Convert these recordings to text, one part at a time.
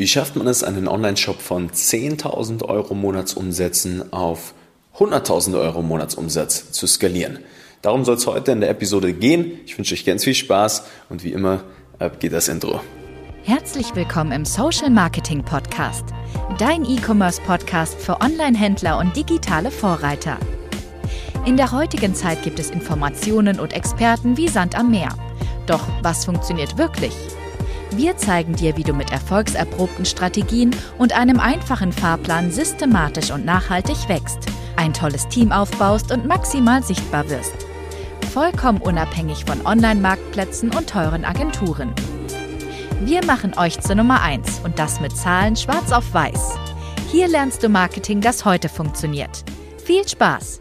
Wie schafft man es, einen Online-Shop von 10.000 Euro Monatsumsätzen auf 100.000 Euro Monatsumsatz zu skalieren? Darum soll es heute in der Episode gehen. Ich wünsche euch ganz viel Spaß und wie immer, ab geht das Intro. Herzlich willkommen im Social Marketing Podcast, dein E-Commerce Podcast für Online-Händler und digitale Vorreiter. In der heutigen Zeit gibt es Informationen und Experten wie Sand am Meer. Doch was funktioniert wirklich? Wir zeigen dir, wie du mit erfolgserprobten Strategien und einem einfachen Fahrplan systematisch und nachhaltig wächst, ein tolles Team aufbaust und maximal sichtbar wirst. Vollkommen unabhängig von Online-Marktplätzen und teuren Agenturen. Wir machen euch zur Nummer 1 und das mit Zahlen schwarz auf weiß. Hier lernst du Marketing, das heute funktioniert. Viel Spaß!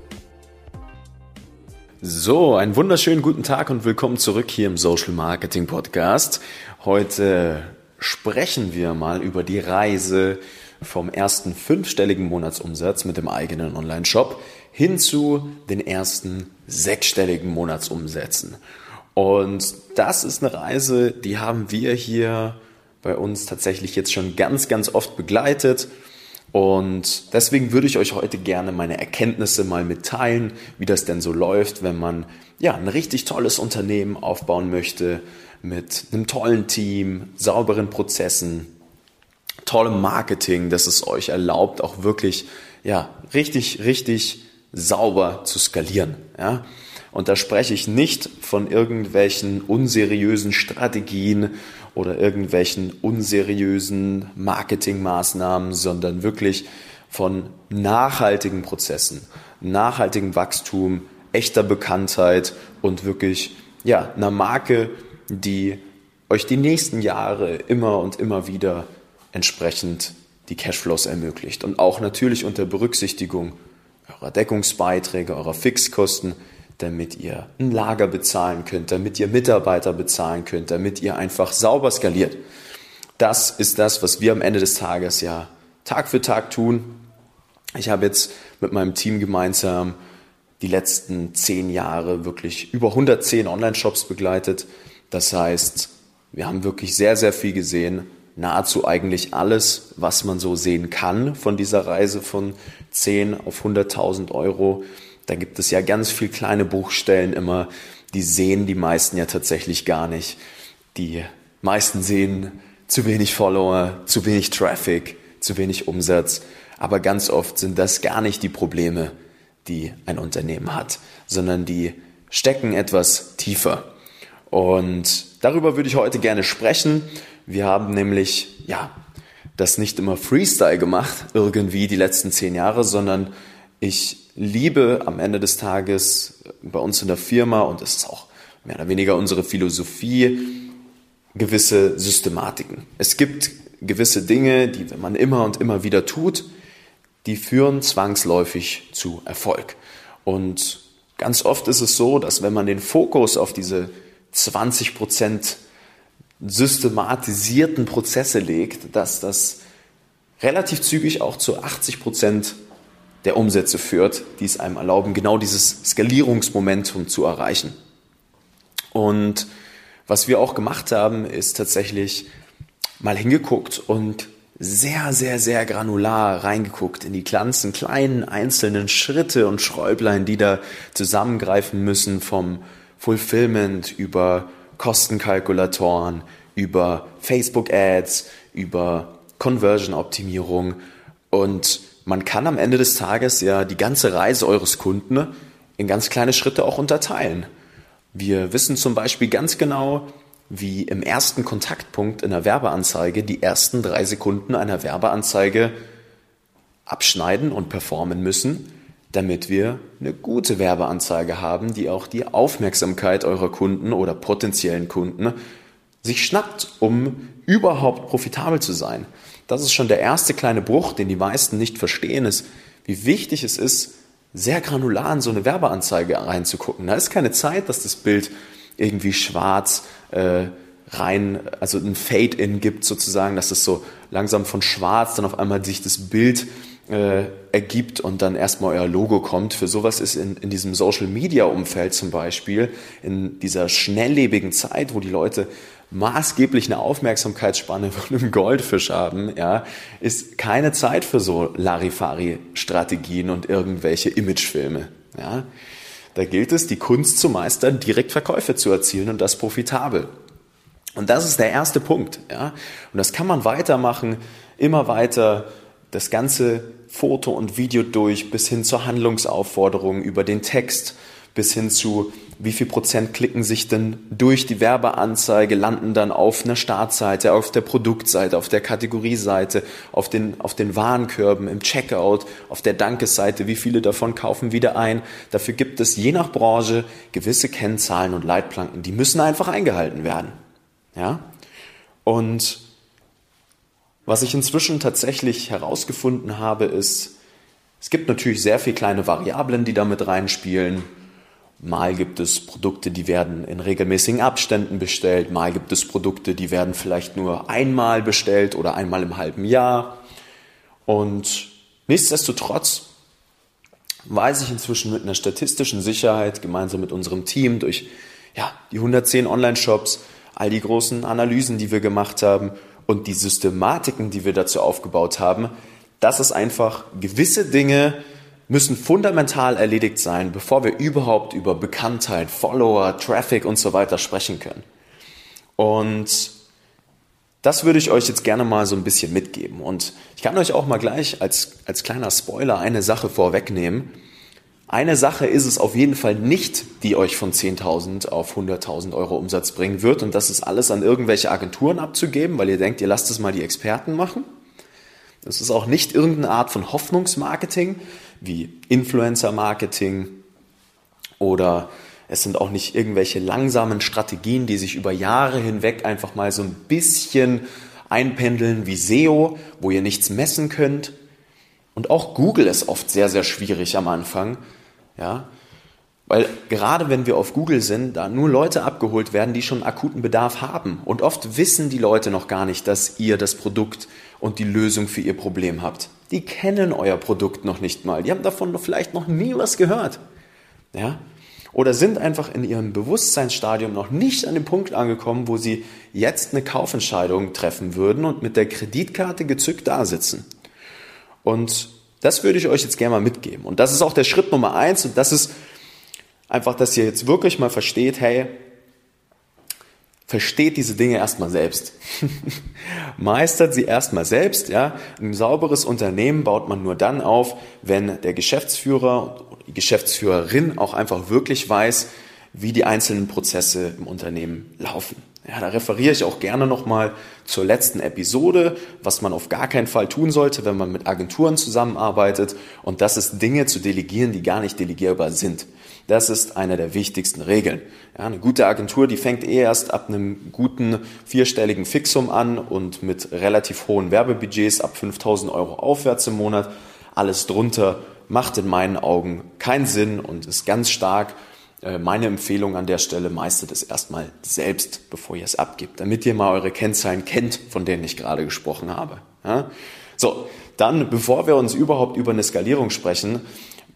So, einen wunderschönen guten Tag und willkommen zurück hier im Social Marketing Podcast. Heute sprechen wir mal über die Reise vom ersten fünfstelligen Monatsumsatz mit dem eigenen Online-Shop hin zu den ersten sechsstelligen Monatsumsätzen. Und das ist eine Reise, die haben wir hier bei uns tatsächlich jetzt schon ganz, ganz oft begleitet. Und deswegen würde ich euch heute gerne meine Erkenntnisse mal mitteilen, wie das denn so läuft, wenn man ja ein richtig tolles Unternehmen aufbauen möchte mit einem tollen Team, sauberen Prozessen, tollem Marketing, das es euch erlaubt, auch wirklich ja richtig, richtig sauber zu skalieren. Ja? Und da spreche ich nicht von irgendwelchen unseriösen Strategien oder irgendwelchen unseriösen Marketingmaßnahmen, sondern wirklich von nachhaltigen Prozessen, nachhaltigem Wachstum, echter Bekanntheit und wirklich ja, einer Marke, die euch die nächsten Jahre immer und immer wieder entsprechend die Cashflows ermöglicht. Und auch natürlich unter Berücksichtigung eurer Deckungsbeiträge, eurer Fixkosten, damit ihr ein Lager bezahlen könnt, damit ihr Mitarbeiter bezahlen könnt, damit ihr einfach sauber skaliert. Das ist das, was wir am Ende des Tages ja Tag für Tag tun. Ich habe jetzt mit meinem Team gemeinsam die letzten zehn Jahre wirklich über 110 Online-Shops begleitet. Das heißt, wir haben wirklich sehr, sehr viel gesehen. Nahezu eigentlich alles, was man so sehen kann von dieser Reise von 10 auf 100.000 Euro. Da gibt es ja ganz viel kleine Buchstellen immer, die sehen die meisten ja tatsächlich gar nicht. Die meisten sehen zu wenig Follower, zu wenig Traffic, zu wenig Umsatz. Aber ganz oft sind das gar nicht die Probleme, die ein Unternehmen hat, sondern die stecken etwas tiefer. Und darüber würde ich heute gerne sprechen. Wir haben nämlich, ja, das nicht immer Freestyle gemacht, irgendwie die letzten zehn Jahre, sondern ich liebe am Ende des Tages bei uns in der Firma, und das ist auch mehr oder weniger unsere Philosophie, gewisse Systematiken. Es gibt gewisse Dinge, die man immer und immer wieder tut, die führen zwangsläufig zu Erfolg. Und ganz oft ist es so, dass wenn man den Fokus auf diese 20 Prozent systematisierten Prozesse legt, dass das relativ zügig auch zu 80 Prozent der Umsätze führt, die es einem erlauben, genau dieses Skalierungsmomentum zu erreichen. Und was wir auch gemacht haben, ist tatsächlich mal hingeguckt und sehr, sehr, sehr granular reingeguckt in die ganzen kleinen einzelnen Schritte und Schräublein, die da zusammengreifen müssen vom Fulfillment über Kostenkalkulatoren, über Facebook Ads, über Conversion Optimierung und man kann am Ende des Tages ja die ganze Reise eures Kunden in ganz kleine Schritte auch unterteilen. Wir wissen zum Beispiel ganz genau, wie im ersten Kontaktpunkt in der Werbeanzeige die ersten drei Sekunden einer Werbeanzeige abschneiden und performen müssen, damit wir eine gute Werbeanzeige haben, die auch die Aufmerksamkeit eurer Kunden oder potenziellen Kunden sich schnappt, um überhaupt profitabel zu sein. Das ist schon der erste kleine Bruch, den die meisten nicht verstehen, ist, wie wichtig es ist, sehr granular in so eine Werbeanzeige reinzugucken. Da ist keine Zeit, dass das Bild irgendwie schwarz äh, rein, also ein Fade-in gibt sozusagen, dass es so langsam von schwarz dann auf einmal sich das Bild äh, ergibt und dann erstmal euer Logo kommt. Für sowas ist in, in diesem Social-Media-Umfeld zum Beispiel, in dieser schnelllebigen Zeit, wo die Leute maßgeblich eine Aufmerksamkeitsspanne von einem Goldfisch haben, ja, ist keine Zeit für so Larifari-Strategien und irgendwelche Imagefilme. Ja. Da gilt es, die Kunst zu meistern, direkt Verkäufe zu erzielen und das profitabel. Und das ist der erste Punkt. Ja. Und das kann man weitermachen, immer weiter das ganze Foto und Video durch, bis hin zur Handlungsaufforderung über den Text, bis hin zu wie viel Prozent klicken sich denn durch die Werbeanzeige, landen dann auf einer Startseite, auf der Produktseite, auf der Kategorieseite, auf den, auf den Warenkörben, im Checkout, auf der Dankesseite, wie viele davon kaufen wieder ein. Dafür gibt es je nach Branche gewisse Kennzahlen und Leitplanken, die müssen einfach eingehalten werden. Ja? Und was ich inzwischen tatsächlich herausgefunden habe, ist, es gibt natürlich sehr viele kleine Variablen, die damit reinspielen. Mal gibt es Produkte, die werden in regelmäßigen Abständen bestellt. Mal gibt es Produkte, die werden vielleicht nur einmal bestellt oder einmal im halben Jahr. Und nichtsdestotrotz weiß ich inzwischen mit einer statistischen Sicherheit gemeinsam mit unserem Team durch ja, die 110 Online-Shops, all die großen Analysen, die wir gemacht haben und die Systematiken, die wir dazu aufgebaut haben, dass es einfach gewisse Dinge müssen fundamental erledigt sein, bevor wir überhaupt über Bekanntheit, Follower, Traffic und so weiter sprechen können. Und das würde ich euch jetzt gerne mal so ein bisschen mitgeben. Und ich kann euch auch mal gleich als, als kleiner Spoiler eine Sache vorwegnehmen. Eine Sache ist es auf jeden Fall nicht, die euch von 10.000 auf 100.000 Euro Umsatz bringen wird. Und das ist alles an irgendwelche Agenturen abzugeben, weil ihr denkt, ihr lasst es mal die Experten machen. Das ist auch nicht irgendeine Art von Hoffnungsmarketing wie Influencer-Marketing oder es sind auch nicht irgendwelche langsamen Strategien, die sich über Jahre hinweg einfach mal so ein bisschen einpendeln wie SEO, wo ihr nichts messen könnt. Und auch Google ist oft sehr, sehr schwierig am Anfang. Ja, weil gerade wenn wir auf Google sind, da nur Leute abgeholt werden, die schon akuten Bedarf haben. Und oft wissen die Leute noch gar nicht, dass ihr das Produkt und die Lösung für ihr Problem habt. Die kennen euer Produkt noch nicht mal. Die haben davon vielleicht noch nie was gehört. Ja? Oder sind einfach in ihrem Bewusstseinsstadium noch nicht an dem Punkt angekommen, wo sie jetzt eine Kaufentscheidung treffen würden und mit der Kreditkarte gezückt da sitzen. Und das würde ich euch jetzt gerne mal mitgeben. Und das ist auch der Schritt Nummer eins. Und das ist Einfach, dass ihr jetzt wirklich mal versteht, hey, versteht diese Dinge erstmal selbst. Meistert sie erstmal selbst, ja. Ein sauberes Unternehmen baut man nur dann auf, wenn der Geschäftsführer, die Geschäftsführerin auch einfach wirklich weiß, wie die einzelnen Prozesse im Unternehmen laufen. Ja, da referiere ich auch gerne nochmal zur letzten Episode, was man auf gar keinen Fall tun sollte, wenn man mit Agenturen zusammenarbeitet. Und das ist Dinge zu delegieren, die gar nicht delegierbar sind. Das ist eine der wichtigsten Regeln. Ja, eine gute Agentur, die fängt eh erst ab einem guten vierstelligen Fixum an und mit relativ hohen Werbebudgets ab 5000 Euro aufwärts im Monat. Alles drunter macht in meinen Augen keinen Sinn und ist ganz stark meine Empfehlung an der Stelle, meistert es erstmal selbst, bevor ihr es abgibt, damit ihr mal eure Kennzahlen kennt, von denen ich gerade gesprochen habe. Ja? So, dann, bevor wir uns überhaupt über eine Skalierung sprechen,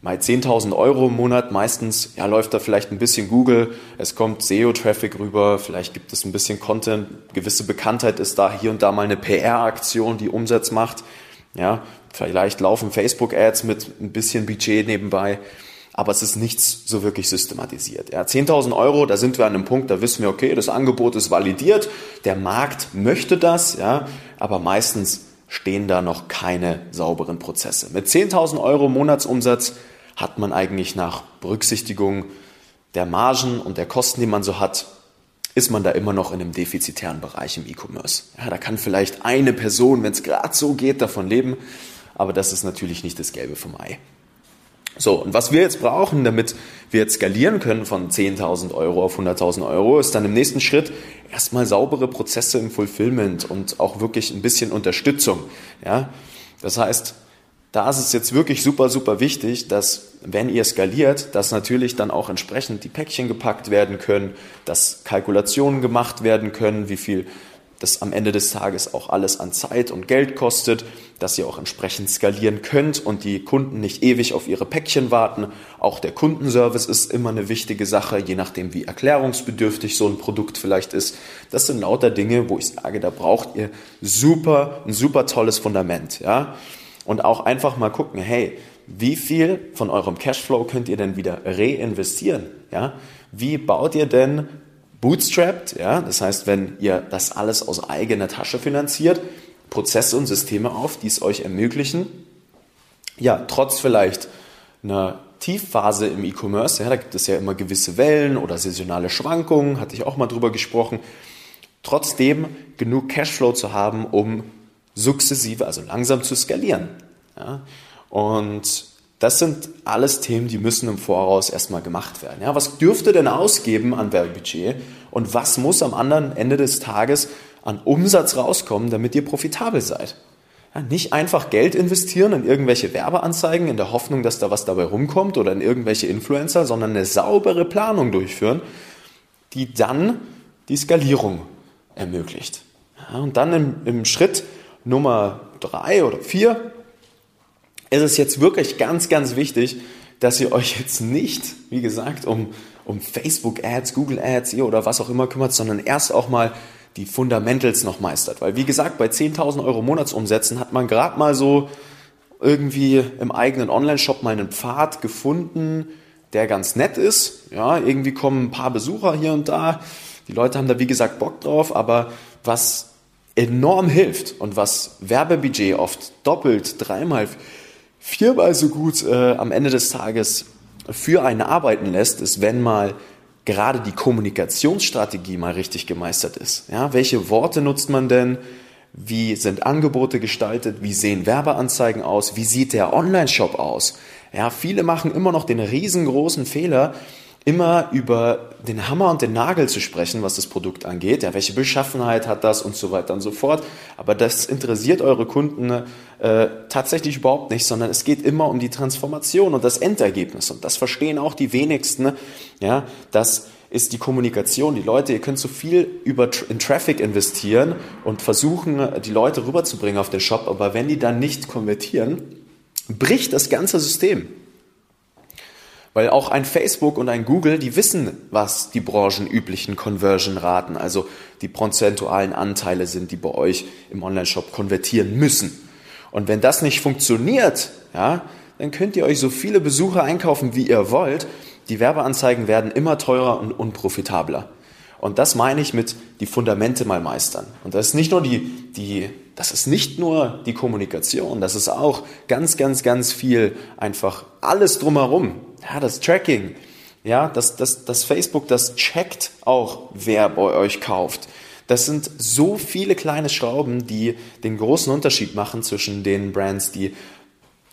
mal 10.000 Euro im Monat, meistens ja, läuft da vielleicht ein bisschen Google, es kommt SEO-Traffic rüber, vielleicht gibt es ein bisschen Content, gewisse Bekanntheit ist da, hier und da mal eine PR-Aktion, die Umsatz macht. Ja, vielleicht laufen Facebook-Ads mit ein bisschen Budget nebenbei, aber es ist nichts so wirklich systematisiert. Ja, 10.000 Euro, da sind wir an einem Punkt, da wissen wir, okay, das Angebot ist validiert, der Markt möchte das, ja, aber meistens stehen da noch keine sauberen Prozesse. Mit 10.000 Euro Monatsumsatz hat man eigentlich nach Berücksichtigung der Margen und der Kosten, die man so hat, ist man da immer noch in einem defizitären Bereich im E-Commerce. Ja, da kann vielleicht eine Person, wenn es gerade so geht, davon leben, aber das ist natürlich nicht das Gelbe vom Ei. So, und was wir jetzt brauchen, damit wir jetzt skalieren können von 10.000 Euro auf 100.000 Euro, ist dann im nächsten Schritt erstmal saubere Prozesse im Fulfillment und auch wirklich ein bisschen Unterstützung. Ja, das heißt, da ist es jetzt wirklich super, super wichtig, dass wenn ihr skaliert, dass natürlich dann auch entsprechend die Päckchen gepackt werden können, dass Kalkulationen gemacht werden können, wie viel das am Ende des Tages auch alles an Zeit und Geld kostet, dass ihr auch entsprechend skalieren könnt und die Kunden nicht ewig auf ihre Päckchen warten. Auch der Kundenservice ist immer eine wichtige Sache, je nachdem wie erklärungsbedürftig so ein Produkt vielleicht ist. Das sind lauter Dinge, wo ich sage, da braucht ihr super, ein super tolles Fundament, ja. Und auch einfach mal gucken, hey, wie viel von eurem Cashflow könnt ihr denn wieder reinvestieren, ja? Wie baut ihr denn bootstrapped, ja, das heißt, wenn ihr das alles aus eigener Tasche finanziert, Prozesse und Systeme auf, die es euch ermöglichen, ja, trotz vielleicht einer Tiefphase im E-Commerce, ja, da gibt es ja immer gewisse Wellen oder saisonale Schwankungen, hatte ich auch mal drüber gesprochen, trotzdem genug Cashflow zu haben, um sukzessive, also langsam zu skalieren. Ja. Und das sind alles Themen, die müssen im Voraus erstmal gemacht werden. Ja, was dürft ihr denn ausgeben an Werbebudget und was muss am anderen Ende des Tages an Umsatz rauskommen, damit ihr profitabel seid? Ja, nicht einfach Geld investieren in irgendwelche Werbeanzeigen in der Hoffnung, dass da was dabei rumkommt oder in irgendwelche Influencer, sondern eine saubere Planung durchführen, die dann die Skalierung ermöglicht. Ja, und dann im, im Schritt Nummer drei oder vier ist es jetzt wirklich ganz, ganz wichtig, dass ihr euch jetzt nicht, wie gesagt, um, um Facebook-Ads, Google-Ads oder was auch immer kümmert, sondern erst auch mal die Fundamentals noch meistert. Weil, wie gesagt, bei 10.000 Euro Monatsumsätzen hat man gerade mal so irgendwie im eigenen Online-Shop mal einen Pfad gefunden, der ganz nett ist. Ja, irgendwie kommen ein paar Besucher hier und da. Die Leute haben da, wie gesagt, Bock drauf, aber was enorm hilft und was Werbebudget oft doppelt, dreimal viermal so gut äh, am Ende des Tages für einen arbeiten lässt, ist, wenn mal gerade die Kommunikationsstrategie mal richtig gemeistert ist. Ja, welche Worte nutzt man denn? Wie sind Angebote gestaltet? Wie sehen Werbeanzeigen aus? Wie sieht der Online-Shop aus? Ja, viele machen immer noch den riesengroßen Fehler, immer über den Hammer und den Nagel zu sprechen, was das Produkt angeht. Ja, welche Beschaffenheit hat das und so weiter und so fort. Aber das interessiert eure Kunden äh, tatsächlich überhaupt nicht, sondern es geht immer um die Transformation und das Endergebnis. Und das verstehen auch die wenigsten. Ja, das ist die Kommunikation. Die Leute, ihr könnt so viel über in Traffic investieren und versuchen, die Leute rüberzubringen auf den Shop. Aber wenn die dann nicht konvertieren, bricht das ganze System. Weil auch ein Facebook und ein Google, die wissen, was die branchenüblichen Conversion-Raten, also die prozentualen Anteile sind, die bei euch im Online-Shop konvertieren müssen. Und wenn das nicht funktioniert, ja, dann könnt ihr euch so viele Besucher einkaufen, wie ihr wollt. Die Werbeanzeigen werden immer teurer und unprofitabler. Und das meine ich mit die Fundamente mal meistern. Und das ist nicht nur die, die, das ist nicht nur die Kommunikation, das ist auch ganz, ganz, ganz viel einfach alles drumherum. Ja, das Tracking. Ja, das, das, das Facebook, das checkt auch, wer bei euch kauft. Das sind so viele kleine Schrauben, die den großen Unterschied machen zwischen den Brands, die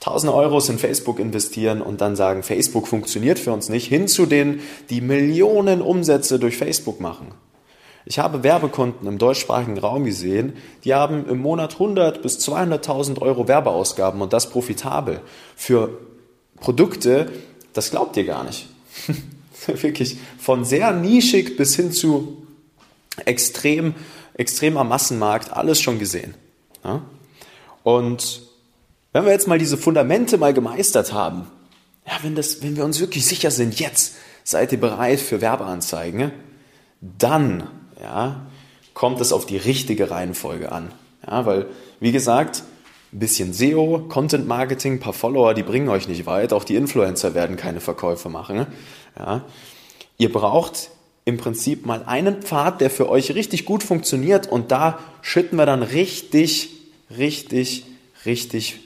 tausende Euros in Facebook investieren und dann sagen, Facebook funktioniert für uns nicht, hin zu denen, die Millionen Umsätze durch Facebook machen. Ich habe Werbekunden im deutschsprachigen Raum gesehen, die haben im Monat 100 bis 200.000 Euro Werbeausgaben und das profitabel für Produkte, das glaubt ihr gar nicht. Wirklich von sehr nischig bis hin zu extrem, extremer Massenmarkt, alles schon gesehen. Ja? Und wenn wir jetzt mal diese Fundamente mal gemeistert haben, ja, wenn, das, wenn wir uns wirklich sicher sind, jetzt seid ihr bereit für Werbeanzeigen, dann ja, kommt es auf die richtige Reihenfolge an. Ja, weil, wie gesagt, ein bisschen SEO, Content Marketing, ein paar Follower, die bringen euch nicht weit. Auch die Influencer werden keine Verkäufe machen. Ja. Ihr braucht im Prinzip mal einen Pfad, der für euch richtig gut funktioniert und da schütten wir dann richtig, richtig, richtig,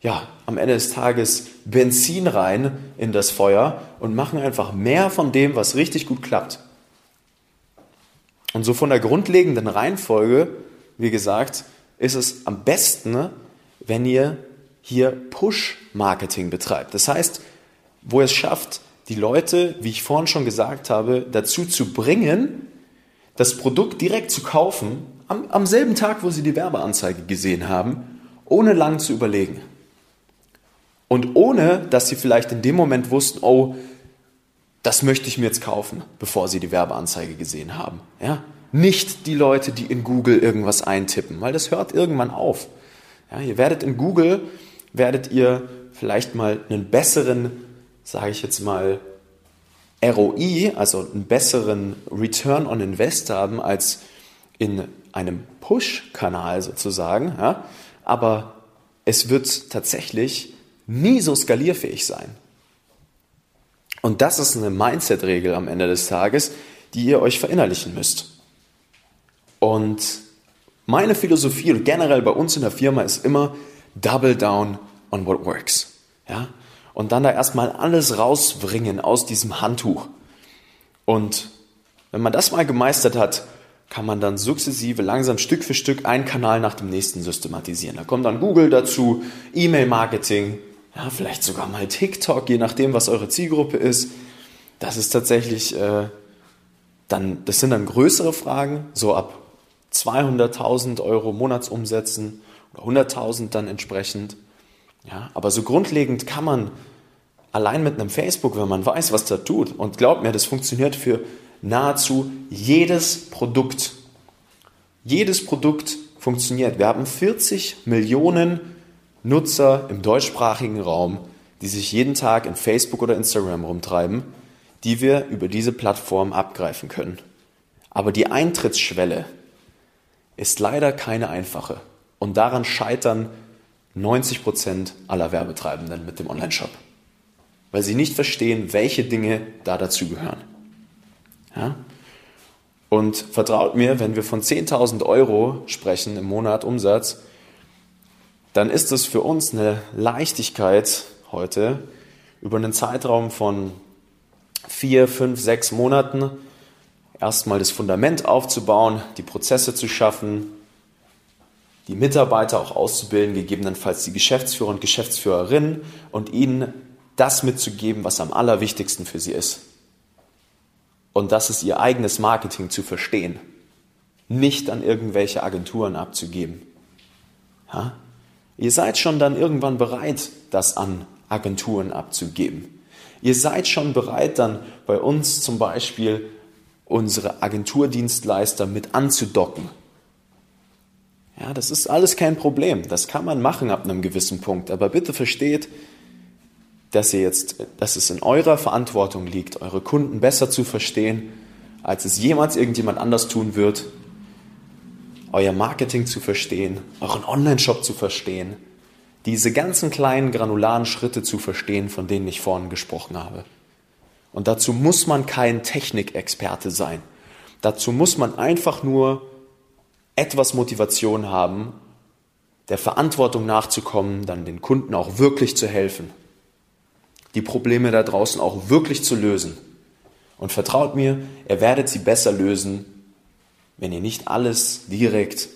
ja, am Ende des Tages Benzin rein in das Feuer und machen einfach mehr von dem, was richtig gut klappt. Und so von der grundlegenden Reihenfolge, wie gesagt, ist es am besten, wenn ihr hier Push-Marketing betreibt. Das heißt, wo ihr es schafft, die Leute, wie ich vorhin schon gesagt habe, dazu zu bringen, das Produkt direkt zu kaufen, am, am selben Tag, wo sie die Werbeanzeige gesehen haben, ohne lang zu überlegen. Und ohne, dass sie vielleicht in dem Moment wussten, oh, das möchte ich mir jetzt kaufen, bevor sie die Werbeanzeige gesehen haben. Ja? nicht die Leute, die in Google irgendwas eintippen, weil das hört irgendwann auf. Ja, ihr werdet in Google, werdet ihr vielleicht mal einen besseren, sage ich jetzt mal, ROI, also einen besseren Return on Invest haben als in einem Push-Kanal sozusagen. Ja? Aber es wird tatsächlich nie so skalierfähig sein. Und das ist eine Mindset-Regel am Ende des Tages, die ihr euch verinnerlichen müsst. Und meine Philosophie und generell bei uns in der Firma ist immer Double down on what works. Ja? Und dann da erstmal alles rausbringen aus diesem Handtuch. Und wenn man das mal gemeistert hat, kann man dann sukzessive, langsam Stück für Stück einen Kanal nach dem nächsten systematisieren. Da kommt dann Google dazu, E-Mail-Marketing, ja, vielleicht sogar mal TikTok, je nachdem, was eure Zielgruppe ist. Das ist tatsächlich äh, dann, das sind dann größere Fragen, so ab 200.000 Euro Monatsumsätzen oder 100.000 dann entsprechend. Ja, aber so grundlegend kann man allein mit einem Facebook, wenn man weiß, was da tut, und glaubt mir, das funktioniert für nahezu jedes Produkt. Jedes Produkt funktioniert. Wir haben 40 Millionen Nutzer im deutschsprachigen Raum, die sich jeden Tag in Facebook oder Instagram rumtreiben, die wir über diese Plattform abgreifen können. Aber die Eintrittsschwelle ist leider keine einfache. Und daran scheitern 90 Prozent aller Werbetreibenden mit dem Onlineshop. Weil sie nicht verstehen, welche Dinge da dazugehören. Ja? Und vertraut mir, wenn wir von 10.000 Euro sprechen im Monat Umsatz, dann ist es für uns eine Leichtigkeit heute über einen Zeitraum von vier, fünf, sechs Monaten erstmal das Fundament aufzubauen, die Prozesse zu schaffen, die Mitarbeiter auch auszubilden, gegebenenfalls die Geschäftsführer und Geschäftsführerinnen und ihnen das mitzugeben, was am allerwichtigsten für sie ist. Und das ist ihr eigenes Marketing zu verstehen, nicht an irgendwelche Agenturen abzugeben. Ja? Ihr seid schon dann irgendwann bereit, das an Agenturen abzugeben. Ihr seid schon bereit, dann bei uns zum Beispiel unsere Agenturdienstleister mit anzudocken. Ja, das ist alles kein Problem. Das kann man machen ab einem gewissen Punkt. Aber bitte versteht, dass ihr jetzt, dass es in eurer Verantwortung liegt, eure Kunden besser zu verstehen, als es jemals irgendjemand anders tun wird, euer Marketing zu verstehen, euren Online-Shop zu verstehen, diese ganzen kleinen granularen Schritte zu verstehen, von denen ich vorhin gesprochen habe. Und dazu muss man kein Technikexperte sein. Dazu muss man einfach nur etwas Motivation haben, der Verantwortung nachzukommen, dann den Kunden auch wirklich zu helfen die Probleme da draußen auch wirklich zu lösen. Und vertraut mir, ihr werdet sie besser lösen, wenn ihr nicht alles direkt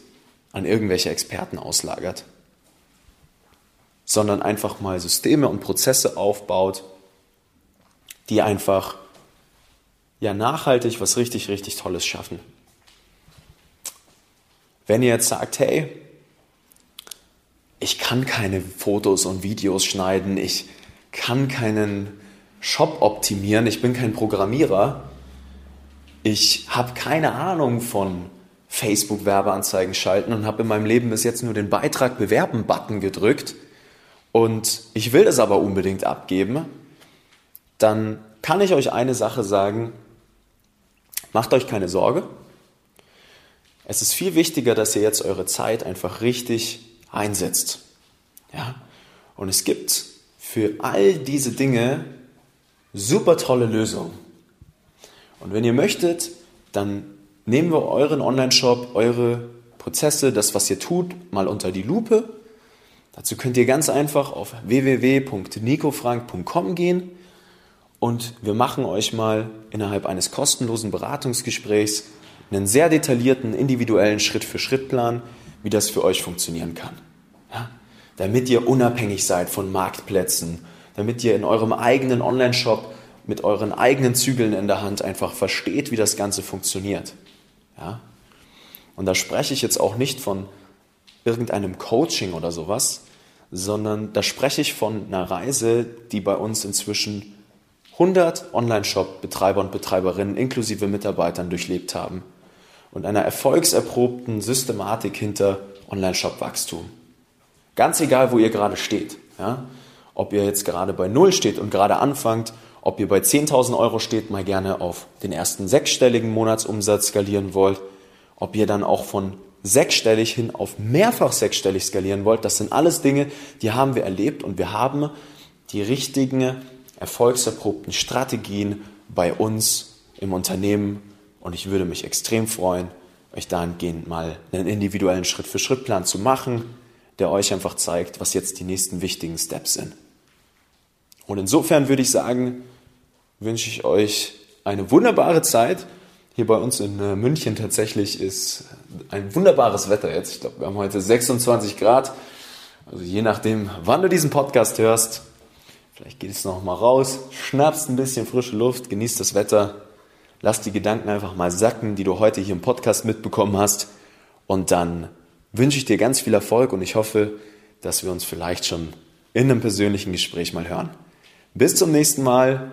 an irgendwelche Experten auslagert, sondern einfach mal Systeme und Prozesse aufbaut, die einfach ja nachhaltig was richtig, richtig Tolles schaffen. Wenn ihr jetzt sagt, hey, ich kann keine Fotos und Videos schneiden, ich kann keinen Shop optimieren, ich bin kein Programmierer, ich habe keine Ahnung von Facebook Werbeanzeigen schalten und habe in meinem Leben bis jetzt nur den Beitrag bewerben Button gedrückt und ich will das aber unbedingt abgeben, dann kann ich euch eine Sache sagen, macht euch keine Sorge. Es ist viel wichtiger, dass ihr jetzt eure Zeit einfach richtig einsetzt. Ja? Und es gibt für all diese Dinge super tolle Lösungen. Und wenn ihr möchtet, dann nehmen wir euren Online-Shop, eure Prozesse, das, was ihr tut, mal unter die Lupe. Dazu könnt ihr ganz einfach auf www.nicofrank.com gehen und wir machen euch mal innerhalb eines kostenlosen Beratungsgesprächs einen sehr detaillierten, individuellen Schritt-für-Schritt-Plan, wie das für euch funktionieren kann. Ja? damit ihr unabhängig seid von Marktplätzen, damit ihr in eurem eigenen Online-Shop mit euren eigenen Zügeln in der Hand einfach versteht, wie das Ganze funktioniert. Ja? Und da spreche ich jetzt auch nicht von irgendeinem Coaching oder sowas, sondern da spreche ich von einer Reise, die bei uns inzwischen 100 Online-Shop-Betreiber und Betreiberinnen inklusive Mitarbeitern durchlebt haben. und einer erfolgserprobten Systematik hinter Online-Shop-Wachstum. Ganz egal, wo ihr gerade steht. Ja? Ob ihr jetzt gerade bei Null steht und gerade anfangt, ob ihr bei 10.000 Euro steht, mal gerne auf den ersten sechsstelligen Monatsumsatz skalieren wollt, ob ihr dann auch von sechsstellig hin auf mehrfach sechsstellig skalieren wollt, das sind alles Dinge, die haben wir erlebt und wir haben die richtigen, erfolgserprobten Strategien bei uns im Unternehmen und ich würde mich extrem freuen, euch dahingehend mal einen individuellen Schritt-für-Schritt-Plan zu machen, der euch einfach zeigt, was jetzt die nächsten wichtigen Steps sind. Und insofern würde ich sagen, wünsche ich euch eine wunderbare Zeit. Hier bei uns in äh, München tatsächlich ist ein wunderbares Wetter jetzt. Ich glaube, wir haben heute 26 Grad. Also je nachdem, wann du diesen Podcast hörst, vielleicht geht es noch mal raus, schnappst ein bisschen frische Luft, genießt das Wetter, lass die Gedanken einfach mal sacken, die du heute hier im Podcast mitbekommen hast. Und dann wünsche ich dir ganz viel Erfolg und ich hoffe, dass wir uns vielleicht schon in einem persönlichen Gespräch mal hören. Bis zum nächsten Mal,